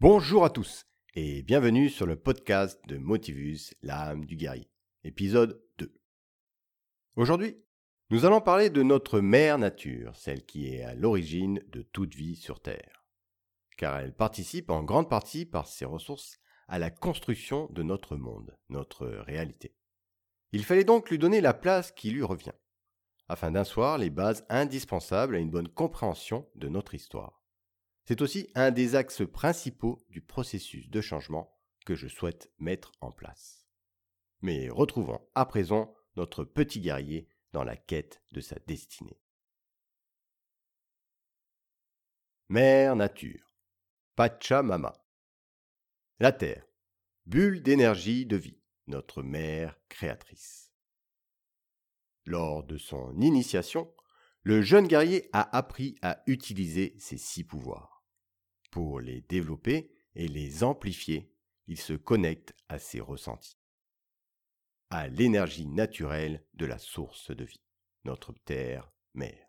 Bonjour à tous et bienvenue sur le podcast de Motivus, l'âme du guerrier, épisode 2. Aujourd'hui, nous allons parler de notre mère nature, celle qui est à l'origine de toute vie sur Terre, car elle participe en grande partie par ses ressources à la construction de notre monde, notre réalité. Il fallait donc lui donner la place qui lui revient, afin d'asseoir les bases indispensables à une bonne compréhension de notre histoire. C'est aussi un des axes principaux du processus de changement que je souhaite mettre en place. Mais retrouvons à présent notre petit guerrier dans la quête de sa destinée. Mère Nature, Pachamama. La Terre, bulle d'énergie de vie, notre mère créatrice. Lors de son initiation, le jeune guerrier a appris à utiliser ses six pouvoirs. Pour les développer et les amplifier, il se connecte à ses ressentis, à l'énergie naturelle de la source de vie, notre terre-mère.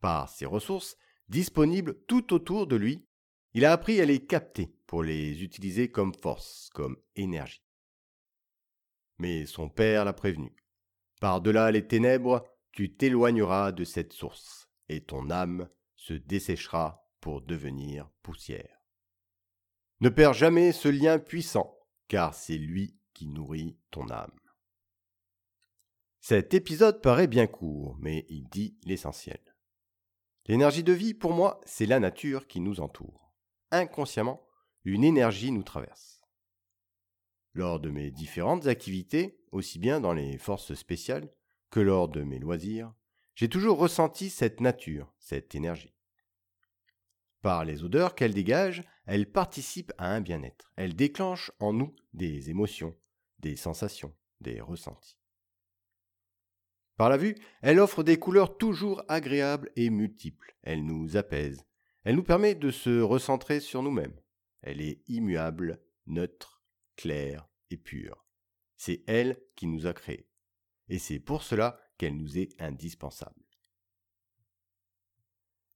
Par ces ressources, disponibles tout autour de lui, il a appris à les capter pour les utiliser comme force, comme énergie. Mais son père l'a prévenu. Par-delà les ténèbres, tu t'éloigneras de cette source, et ton âme se desséchera pour devenir poussière. Ne perds jamais ce lien puissant, car c'est lui qui nourrit ton âme. Cet épisode paraît bien court, mais il dit l'essentiel. L'énergie de vie, pour moi, c'est la nature qui nous entoure. Inconsciemment, une énergie nous traverse. Lors de mes différentes activités, aussi bien dans les forces spéciales que lors de mes loisirs, j'ai toujours ressenti cette nature, cette énergie. Par les odeurs qu'elle dégage, elle participe à un bien-être. Elle déclenche en nous des émotions, des sensations, des ressentis. Par la vue, elle offre des couleurs toujours agréables et multiples. Elle nous apaise. Elle nous permet de se recentrer sur nous-mêmes. Elle est immuable, neutre, claire et pure. C'est elle qui nous a créés. Et c'est pour cela qu'elle nous est indispensable.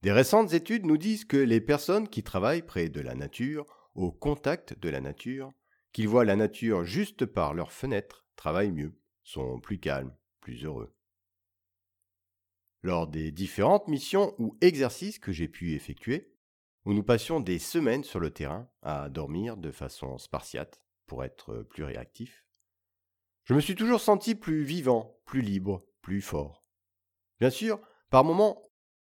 Des récentes études nous disent que les personnes qui travaillent près de la nature, au contact de la nature, qu'ils voient la nature juste par leurs fenêtres, travaillent mieux, sont plus calmes, plus heureux. Lors des différentes missions ou exercices que j'ai pu effectuer, où nous passions des semaines sur le terrain à dormir de façon spartiate pour être plus réactif, je me suis toujours senti plus vivant, plus libre, plus fort. Bien sûr, par moments,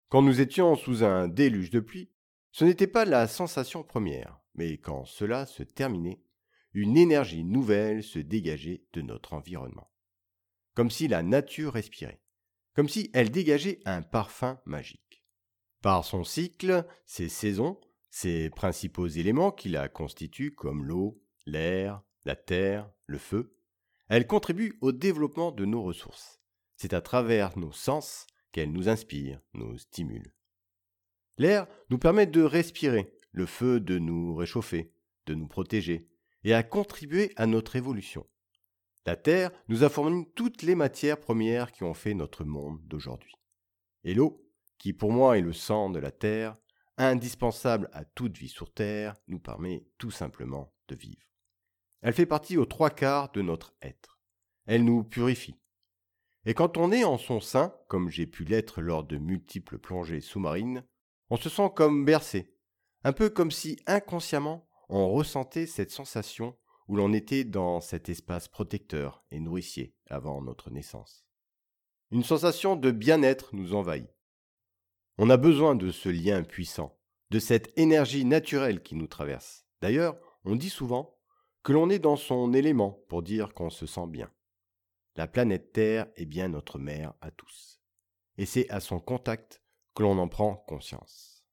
quand nous étions sous un déluge de pluie, ce n'était pas la sensation première, mais quand cela se terminait, une énergie nouvelle se dégageait de notre environnement. Comme si la nature respirait, comme si elle dégageait un parfum magique. Par son cycle, ses saisons, ses principaux éléments qui la constituent comme l'eau, l'air, la terre, le feu, elle contribue au développement de nos ressources. C'est à travers nos sens qu'elle nous inspire, nous stimule. L'air nous permet de respirer, le feu de nous réchauffer, de nous protéger, et à contribuer à notre évolution. La Terre nous a fourni toutes les matières premières qui ont fait notre monde d'aujourd'hui. Et l'eau, qui pour moi est le sang de la Terre, indispensable à toute vie sur Terre, nous permet tout simplement de vivre. Elle fait partie aux trois quarts de notre être. Elle nous purifie, et quand on est en son sein, comme j'ai pu l'être lors de multiples plongées sous-marines, on se sent comme bercé, un peu comme si inconsciemment on ressentait cette sensation où l'on était dans cet espace protecteur et nourricier avant notre naissance. Une sensation de bien-être nous envahit. On a besoin de ce lien puissant, de cette énergie naturelle qui nous traverse. D'ailleurs, on dit souvent que l'on est dans son élément pour dire qu'on se sent bien. La planète Terre est bien notre mère à tous. Et c'est à son contact que l'on en prend conscience.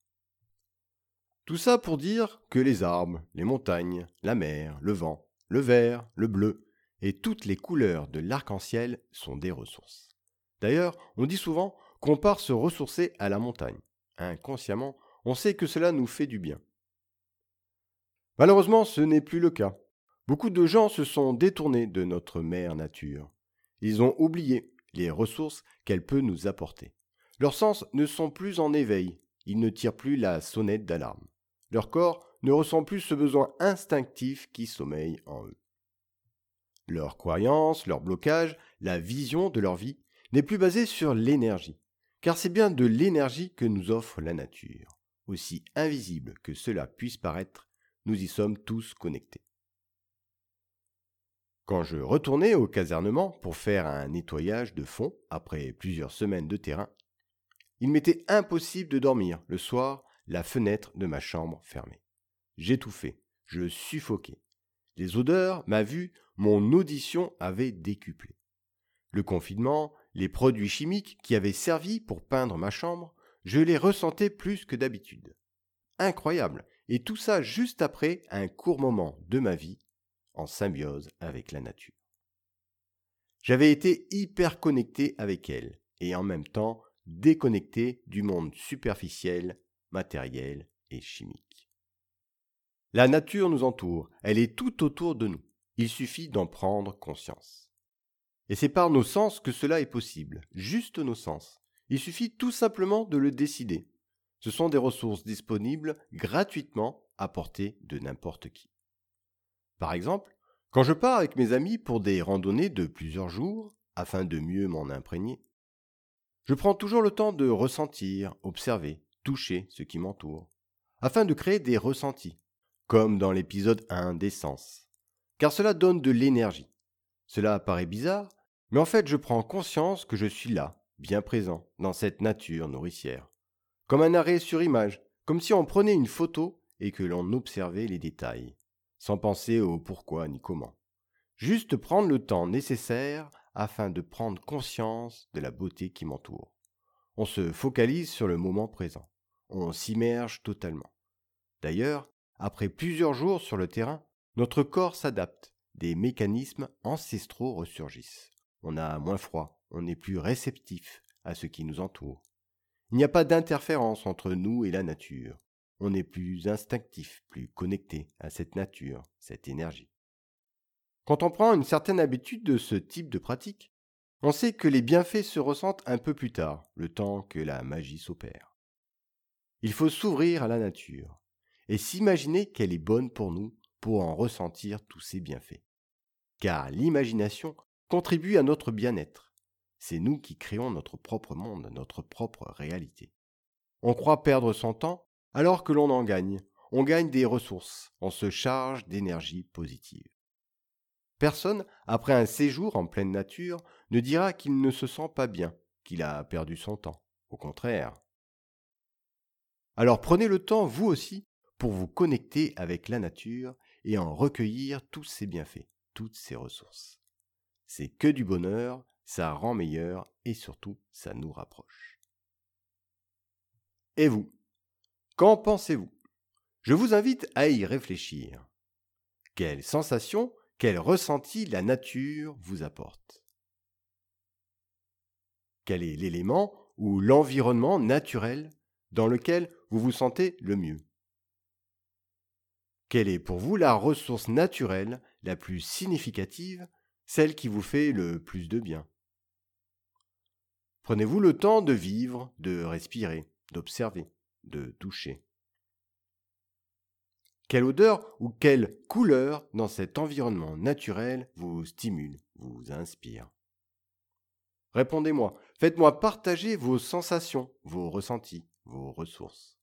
Tout ça pour dire que les arbres, les montagnes, la mer, le vent, le vert, le bleu et toutes les couleurs de l'arc-en-ciel sont des ressources. D'ailleurs, on dit souvent qu'on part se ressourcer à la montagne. Inconsciemment, on sait que cela nous fait du bien. Malheureusement, ce n'est plus le cas. Beaucoup de gens se sont détournés de notre mère nature. Ils ont oublié les ressources qu'elle peut nous apporter. Leurs sens ne sont plus en éveil, ils ne tirent plus la sonnette d'alarme. Leur corps ne ressentent plus ce besoin instinctif qui sommeille en eux. Leurs croyances, leur blocage, la vision de leur vie n'est plus basée sur l'énergie, car c'est bien de l'énergie que nous offre la nature. Aussi invisible que cela puisse paraître, nous y sommes tous connectés. Quand je retournais au casernement pour faire un nettoyage de fond après plusieurs semaines de terrain, il m'était impossible de dormir le soir, la fenêtre de ma chambre fermée. J'étouffais, je suffoquais. Les odeurs, ma vue, mon audition avaient décuplé. Le confinement, les produits chimiques qui avaient servi pour peindre ma chambre, je les ressentais plus que d'habitude. Incroyable, et tout ça juste après un court moment de ma vie en symbiose avec la nature. J'avais été hyper connecté avec elle, et en même temps déconnecté du monde superficiel, matériel et chimique. La nature nous entoure, elle est tout autour de nous. Il suffit d'en prendre conscience. Et c'est par nos sens que cela est possible, juste nos sens. Il suffit tout simplement de le décider. Ce sont des ressources disponibles gratuitement à portée de n'importe qui. Par exemple, quand je pars avec mes amis pour des randonnées de plusieurs jours, afin de mieux m'en imprégner, je prends toujours le temps de ressentir, observer, toucher ce qui m'entoure, afin de créer des ressentis, comme dans l'épisode 1 des sens. Car cela donne de l'énergie. Cela paraît bizarre, mais en fait je prends conscience que je suis là, bien présent, dans cette nature nourricière. Comme un arrêt sur image, comme si on prenait une photo et que l'on observait les détails, sans penser au pourquoi ni comment. Juste prendre le temps nécessaire afin de prendre conscience de la beauté qui m'entoure. On se focalise sur le moment présent on s'immerge totalement. D'ailleurs, après plusieurs jours sur le terrain, notre corps s'adapte, des mécanismes ancestraux ressurgissent. On a moins froid, on est plus réceptif à ce qui nous entoure. Il n'y a pas d'interférence entre nous et la nature. On est plus instinctif, plus connecté à cette nature, cette énergie. Quand on prend une certaine habitude de ce type de pratique, on sait que les bienfaits se ressentent un peu plus tard, le temps que la magie s'opère. Il faut s'ouvrir à la nature et s'imaginer qu'elle est bonne pour nous pour en ressentir tous ses bienfaits. Car l'imagination contribue à notre bien-être. C'est nous qui créons notre propre monde, notre propre réalité. On croit perdre son temps alors que l'on en gagne. On gagne des ressources, on se charge d'énergie positive. Personne, après un séjour en pleine nature, ne dira qu'il ne se sent pas bien, qu'il a perdu son temps. Au contraire, alors prenez le temps, vous aussi, pour vous connecter avec la nature et en recueillir tous ses bienfaits, toutes ses ressources. C'est que du bonheur, ça rend meilleur et surtout ça nous rapproche. Et vous? Qu'en pensez-vous? Je vous invite à y réfléchir. Quelle sensation, quel ressenti la nature vous apporte? Quel est l'élément ou l'environnement naturel dans lequel vous vous sentez le mieux? Quelle est pour vous la ressource naturelle la plus significative, celle qui vous fait le plus de bien? Prenez-vous le temps de vivre, de respirer, d'observer, de toucher. Quelle odeur ou quelle couleur dans cet environnement naturel vous stimule, vous inspire? Répondez-moi, faites-moi partager vos sensations, vos ressentis vos ressources.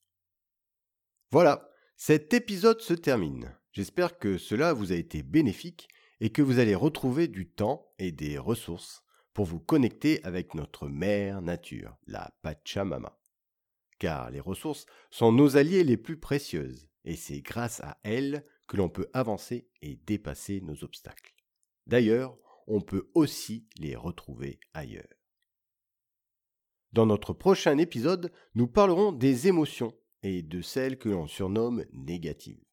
Voilà, cet épisode se termine. J'espère que cela vous a été bénéfique et que vous allez retrouver du temps et des ressources pour vous connecter avec notre mère nature, la Pachamama. Car les ressources sont nos alliés les plus précieuses, et c'est grâce à elles que l'on peut avancer et dépasser nos obstacles. D'ailleurs, on peut aussi les retrouver ailleurs. Dans notre prochain épisode, nous parlerons des émotions et de celles que l'on surnomme négatives,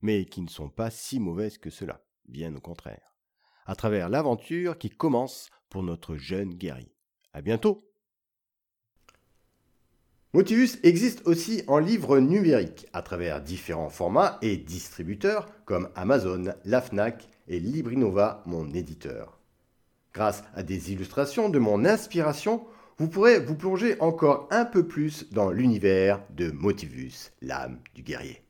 mais qui ne sont pas si mauvaises que cela, bien au contraire, à travers l'aventure qui commence pour notre jeune guerrier. À bientôt! Motivus existe aussi en livre numérique à travers différents formats et distributeurs comme Amazon, la FNAC et Librinova, mon éditeur. Grâce à des illustrations de mon inspiration, vous pourrez vous plonger encore un peu plus dans l'univers de Motivus, l'âme du guerrier.